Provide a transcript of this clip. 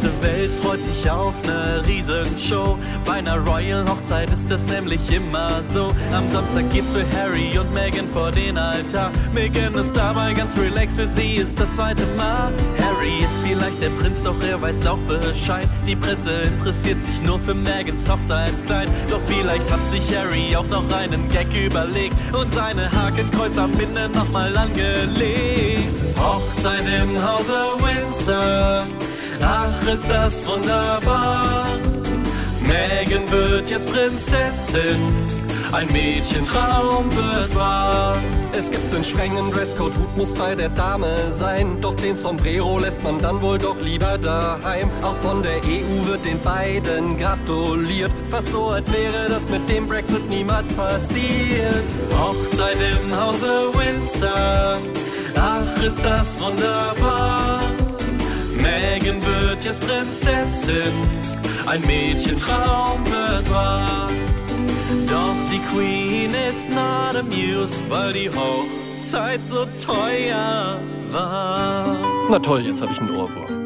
ganze Welt freut sich auf ne Riesenshow. Bei einer Royal Hochzeit ist es nämlich immer so. Am Samstag geht's für Harry und Meghan vor den Altar. Meghan ist dabei ganz relaxed, für sie ist das zweite Mal. Harry ist vielleicht der Prinz, doch er weiß auch Bescheid. Die Presse interessiert sich nur für Megans Hochzeitskleid. Doch vielleicht hat sich Harry auch noch einen Gag überlegt und seine Hakenkreuz am Binde nochmal angelegt. Hochzeit im Hause Windsor. Ach, ist das wunderbar. Megan wird jetzt Prinzessin. Ein Mädchentraum wird wahr. Es gibt einen strengen Dresscode, Hut muss bei der Dame sein. Doch den Sombrero lässt man dann wohl doch lieber daheim. Auch von der EU wird den beiden gratuliert. Fast so, als wäre das mit dem Brexit niemals passiert. Hochzeit im Hause Windsor. Ach, ist das wunderbar. Jetzt Prinzessin. Ein Mädchentraum wird wahr. Doch die Queen ist not amused, weil die Hochzeit so teuer war. Na toll, jetzt habe ich einen Ohrwurm.